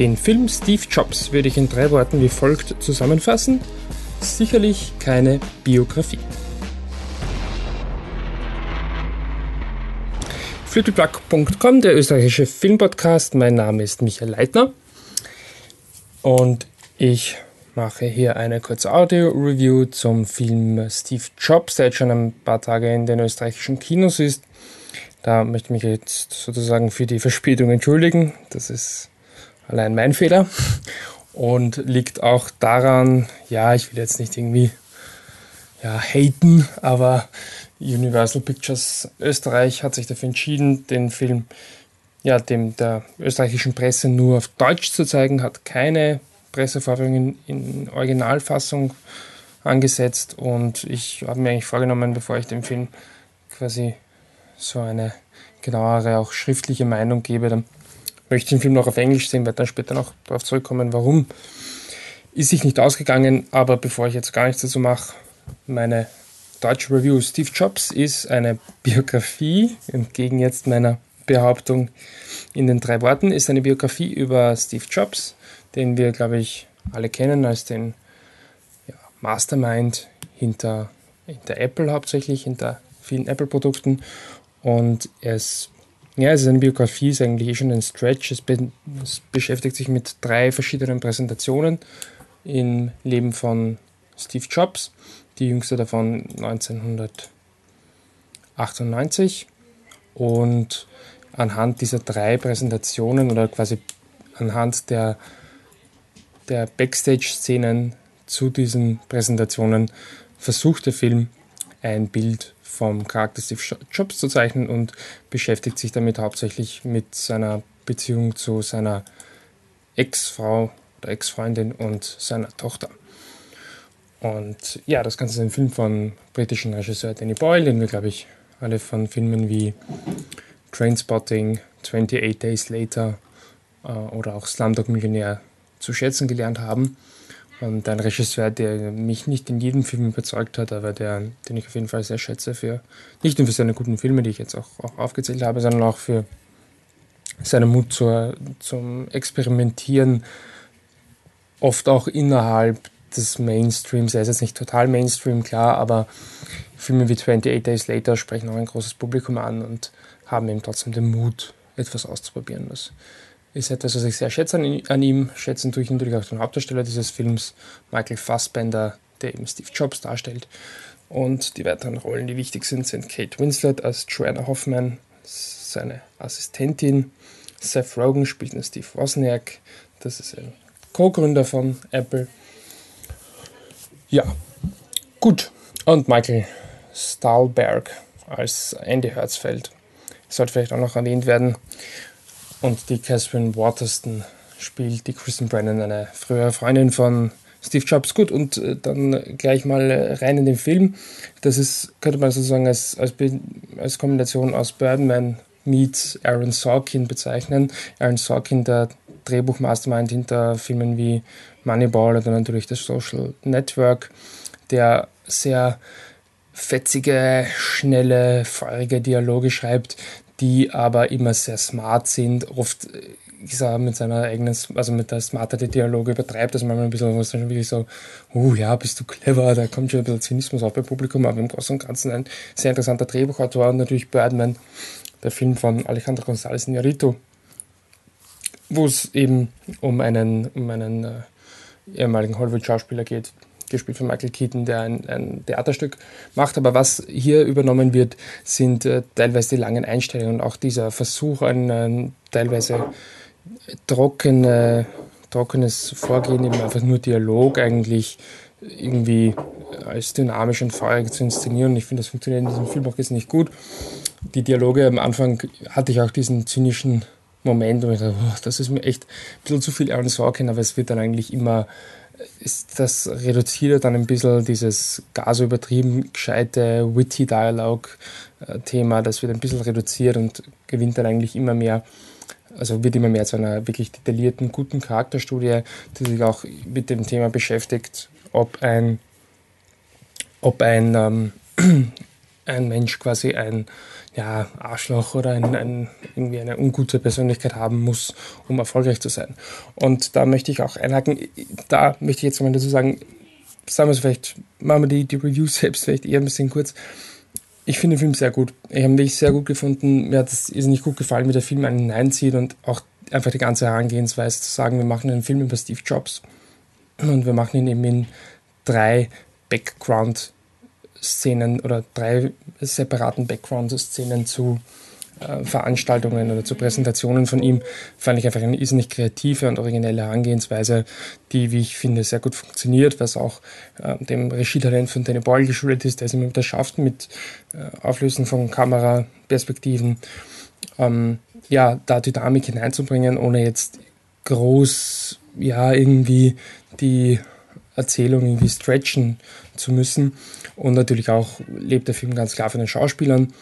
Den Film Steve Jobs würde ich in drei Worten wie folgt zusammenfassen. Sicherlich keine Biografie. Flügelplug.com, der österreichische Filmpodcast. Mein Name ist Michael Leitner und ich mache hier eine kurze Audio-Review zum Film Steve Jobs, der jetzt schon ein paar Tage in den österreichischen Kinos ist. Da möchte ich mich jetzt sozusagen für die Verspätung entschuldigen. Das ist allein mein Fehler. Und liegt auch daran, ja, ich will jetzt nicht irgendwie ja, haten, aber Universal Pictures Österreich hat sich dafür entschieden, den Film ja, dem der österreichischen Presse nur auf Deutsch zu zeigen, hat keine Pressevorführungen in Originalfassung angesetzt. Und ich habe mir eigentlich vorgenommen, bevor ich dem Film quasi so eine genauere, auch schriftliche Meinung gebe, dann möchte den Film noch auf Englisch sehen, werde dann später noch darauf zurückkommen, warum. Ist sich nicht ausgegangen, aber bevor ich jetzt gar nichts dazu mache, meine deutsche Review Steve Jobs ist eine Biografie, entgegen jetzt meiner Behauptung in den drei Worten, ist eine Biografie über Steve Jobs, den wir, glaube ich, alle kennen als den ja, Mastermind hinter, hinter Apple hauptsächlich, hinter vielen Apple-Produkten. Und es, ja, es ist eine Biografie, ist eigentlich eh schon ein Stretch. Es, be es beschäftigt sich mit drei verschiedenen Präsentationen im Leben von Steve Jobs die jüngste davon 1998. Und anhand dieser drei Präsentationen oder quasi anhand der, der Backstage-Szenen zu diesen Präsentationen versucht der Film ein Bild vom Charakter Steve Jobs zu zeichnen und beschäftigt sich damit hauptsächlich mit seiner Beziehung zu seiner Ex-Frau oder Ex-Freundin und seiner Tochter. Und ja, das Ganze ist ein Film von britischen Regisseur Danny Boyle, den wir, glaube ich, alle von Filmen wie Trainspotting, 28 Days Later äh, oder auch Slumdog Millionär zu schätzen gelernt haben. Und ein Regisseur, der mich nicht in jedem Film überzeugt hat, aber der, den ich auf jeden Fall sehr schätze für, nicht nur für seine guten Filme, die ich jetzt auch, auch aufgezählt habe, sondern auch für seinen Mut zur, zum Experimentieren, oft auch innerhalb des Mainstreams. Er ist jetzt nicht total Mainstream, klar, aber Filme wie 28 Days Later sprechen auch ein großes Publikum an und haben eben trotzdem den Mut, etwas auszuprobieren. Das ist etwas, was ich sehr schätze an, ihm. Schätzen tue ich natürlich auch den Hauptdarsteller dieses Films, Michael Fassbender, der eben Steve Jobs darstellt. Und die weiteren Rollen, die wichtig sind, sind Kate Winslet als Joanna Hoffman, seine Assistentin. Seth Rogen spielt einen Steve Wozniak, das ist ein Co-Gründer von Apple. Ja, gut. Und Michael Stahlberg als Andy Herzfeld sollte vielleicht auch noch erwähnt werden. Und die Catherine Waterston spielt die Kristen Brennan, eine frühere Freundin von Steve Jobs. Gut, und äh, dann gleich mal rein in den Film. Das ist, könnte man sozusagen als, als, als Kombination aus Birdman meets Aaron Sorkin bezeichnen. Aaron Sorkin, der Drehbuchmastermind hinter Filmen wie Moneyball oder natürlich das Social Network, der sehr fetzige, schnelle, feurige Dialoge schreibt, die aber immer sehr smart sind, oft ich sage, mit seiner eigenen, also mit der smarteste Dialoge übertreibt, dass man ein bisschen, was dann wirklich so, oh ja, bist du clever, da kommt schon ein bisschen Zynismus auf beim Publikum, aber im Großen und Ganzen ein sehr interessanter Drehbuchautor und natürlich Birdman, der Film von Alejandro González Iñárritu, wo es eben um einen, um einen äh, ehemaligen Hollywood-Schauspieler geht, gespielt von Michael Keaton, der ein, ein, Theaterstück macht. Aber was hier übernommen wird, sind äh, teilweise die langen Einstellungen und auch dieser Versuch, ein, ein teilweise trockene, trockenes Vorgehen, eben einfach nur Dialog eigentlich irgendwie als dynamisch und feurig zu inszenieren. Ich finde, das funktioniert in diesem Film auch jetzt nicht gut. Die Dialoge am Anfang hatte ich auch diesen zynischen Moment, wo ich dachte, oh, das ist mir echt ein bisschen zu viel Aaron Sorkin, aber es wird dann eigentlich immer, ist das reduziert dann ein bisschen dieses gar so übertrieben gescheite witty Dialog-Thema, das wird ein bisschen reduziert und gewinnt dann eigentlich immer mehr, also wird immer mehr zu einer wirklich detaillierten, guten Charakterstudie, die sich auch mit dem Thema beschäftigt, ob ein, ob ein, ähm, ein Mensch quasi ein ja, Arschloch oder ein, ein, irgendwie eine ungute Persönlichkeit haben muss, um erfolgreich zu sein. Und da möchte ich auch einhaken, da möchte ich jetzt mal dazu sagen, sagen wir es vielleicht, machen wir die, die Review selbst vielleicht eher ein bisschen kurz. Ich finde den Film sehr gut. Ich habe ihn wirklich sehr gut gefunden. Mir hat es nicht gut gefallen, wie der Film einen hineinzieht und auch einfach die ganze Herangehensweise zu sagen, wir machen einen Film über Steve Jobs und wir machen ihn eben in drei Background-Szenen oder drei separaten Background-Szenen zu äh, Veranstaltungen oder zu Präsentationen von ihm, fand ich einfach eine irrsinnig kreative und originelle Herangehensweise, die, wie ich finde, sehr gut funktioniert, was auch äh, dem Regietalent von Danny Boyle geschuldet ist, der es immer wieder schafft mit äh, Auflösen von Kameraperspektiven, ähm, ja, da Dynamik hineinzubringen, ohne jetzt groß, ja, irgendwie die Erzählung irgendwie stretchen zu müssen. Und natürlich auch lebt der Film ganz klar von den Schauspielern.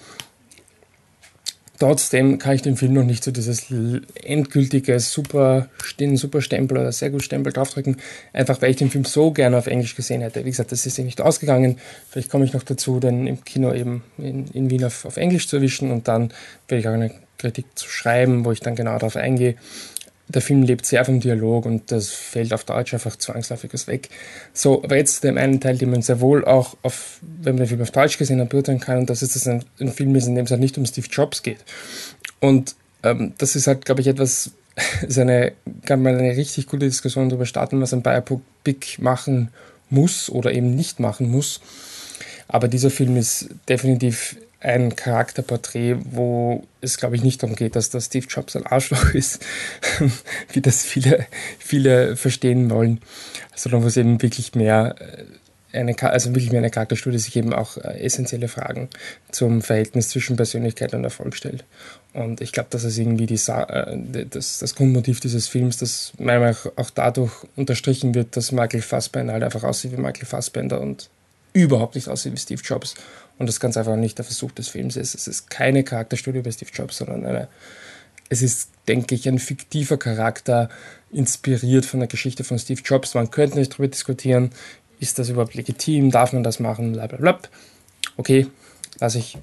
Trotzdem kann ich dem Film noch nicht so dieses endgültige super, den super Stempel oder sehr gut Stempel draufdrücken, einfach weil ich den Film so gerne auf Englisch gesehen hätte. Wie gesagt, das ist ja nicht ausgegangen. Vielleicht komme ich noch dazu, den im Kino eben in, in Wien auf, auf Englisch zu erwischen und dann werde ich auch eine Kritik zu schreiben, wo ich dann genau darauf eingehe der Film lebt sehr vom Dialog und das fällt auf Deutsch einfach zwangsläufiges weg. So, aber jetzt dem einen Teil, den man sehr wohl auch auf, wenn man den Film auf Deutsch gesehen hat, beurteilen kann, und das ist, dass ein, ein Film ist, in dem es halt nicht um Steve Jobs geht. Und ähm, das ist halt, glaube ich, etwas, ist eine, kann man eine richtig gute Diskussion darüber starten, was ein Biopic machen muss oder eben nicht machen muss. Aber dieser Film ist definitiv ein Charakterporträt, wo es, glaube ich, nicht darum geht, dass der Steve Jobs ein Arschloch ist, wie das viele, viele verstehen wollen, sondern wo es eben wirklich mehr äh, eine, also wirklich mehr eine Charakterstudie sich eben auch äh, essentielle Fragen zum Verhältnis zwischen Persönlichkeit und Erfolg stellt. Und ich glaube, das ist irgendwie die äh, das, das Grundmotiv dieses Films, das meiner Meinung nach auch dadurch unterstrichen wird, dass Michael Fassbender halt einfach aussieht wie Michael Fassbender und überhaupt nicht aussieht wie Steve Jobs und das ganz einfach nicht der Versuch des Films ist. Es ist keine Charakterstudie bei Steve Jobs, sondern eine, es ist, denke ich, ein fiktiver Charakter, inspiriert von der Geschichte von Steve Jobs. Man könnte nicht darüber diskutieren, ist das überhaupt legitim, darf man das machen, bla bla bla. Okay, lasse ich äh,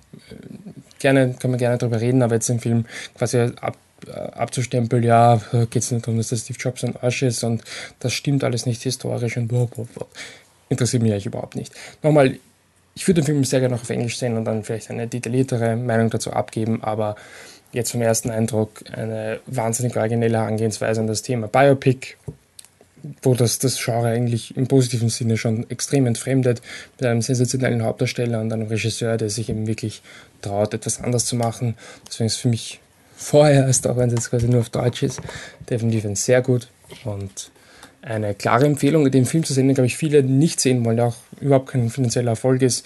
gerne, kann man gerne darüber reden, aber jetzt im Film quasi ab, äh, abzustempeln, ja, geht es nicht darum, dass das Steve Jobs ein Arsch ist und das stimmt alles nicht historisch und bla bla bla. Interessiert mich eigentlich überhaupt nicht. Nochmal, ich würde den Film sehr gerne noch auf Englisch sehen und dann vielleicht eine detailliertere Meinung dazu abgeben, aber jetzt vom ersten Eindruck eine wahnsinnig originelle Herangehensweise an das Thema Biopic, wo das, das Genre eigentlich im positiven Sinne schon extrem entfremdet, mit einem sensationellen Hauptdarsteller und einem Regisseur, der sich eben wirklich traut, etwas anders zu machen. Deswegen ist für mich vorher, auch wenn es jetzt quasi nur auf Deutsch ist, definitiv ein sehr gut und eine klare Empfehlung, den Film zu sehen, den, glaube ich, viele nicht sehen wollen, der auch überhaupt kein finanzieller Erfolg ist.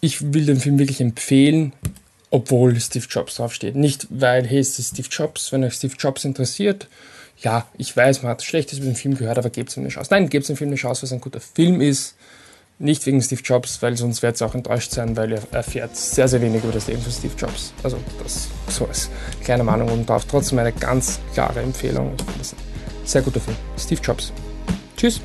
Ich will den Film wirklich empfehlen, obwohl Steve Jobs draufsteht. Nicht, weil, hey, es ist Steve Jobs, wenn euch Steve Jobs interessiert. Ja, ich weiß, man hat Schlechtes über den Film gehört, aber gebt es ihm eine Chance. Nein, gebt dem Film eine Chance, weil es ein guter Film ist. Nicht wegen Steve Jobs, weil sonst wird es auch enttäuscht sein, weil er erfährt sehr, sehr wenig über das Leben von Steve Jobs. Also das so als kleine Meinung und drauf. Trotzdem eine ganz klare Empfehlung. Ich finde das sehr guter Film. Steve Jobs. Tschüss.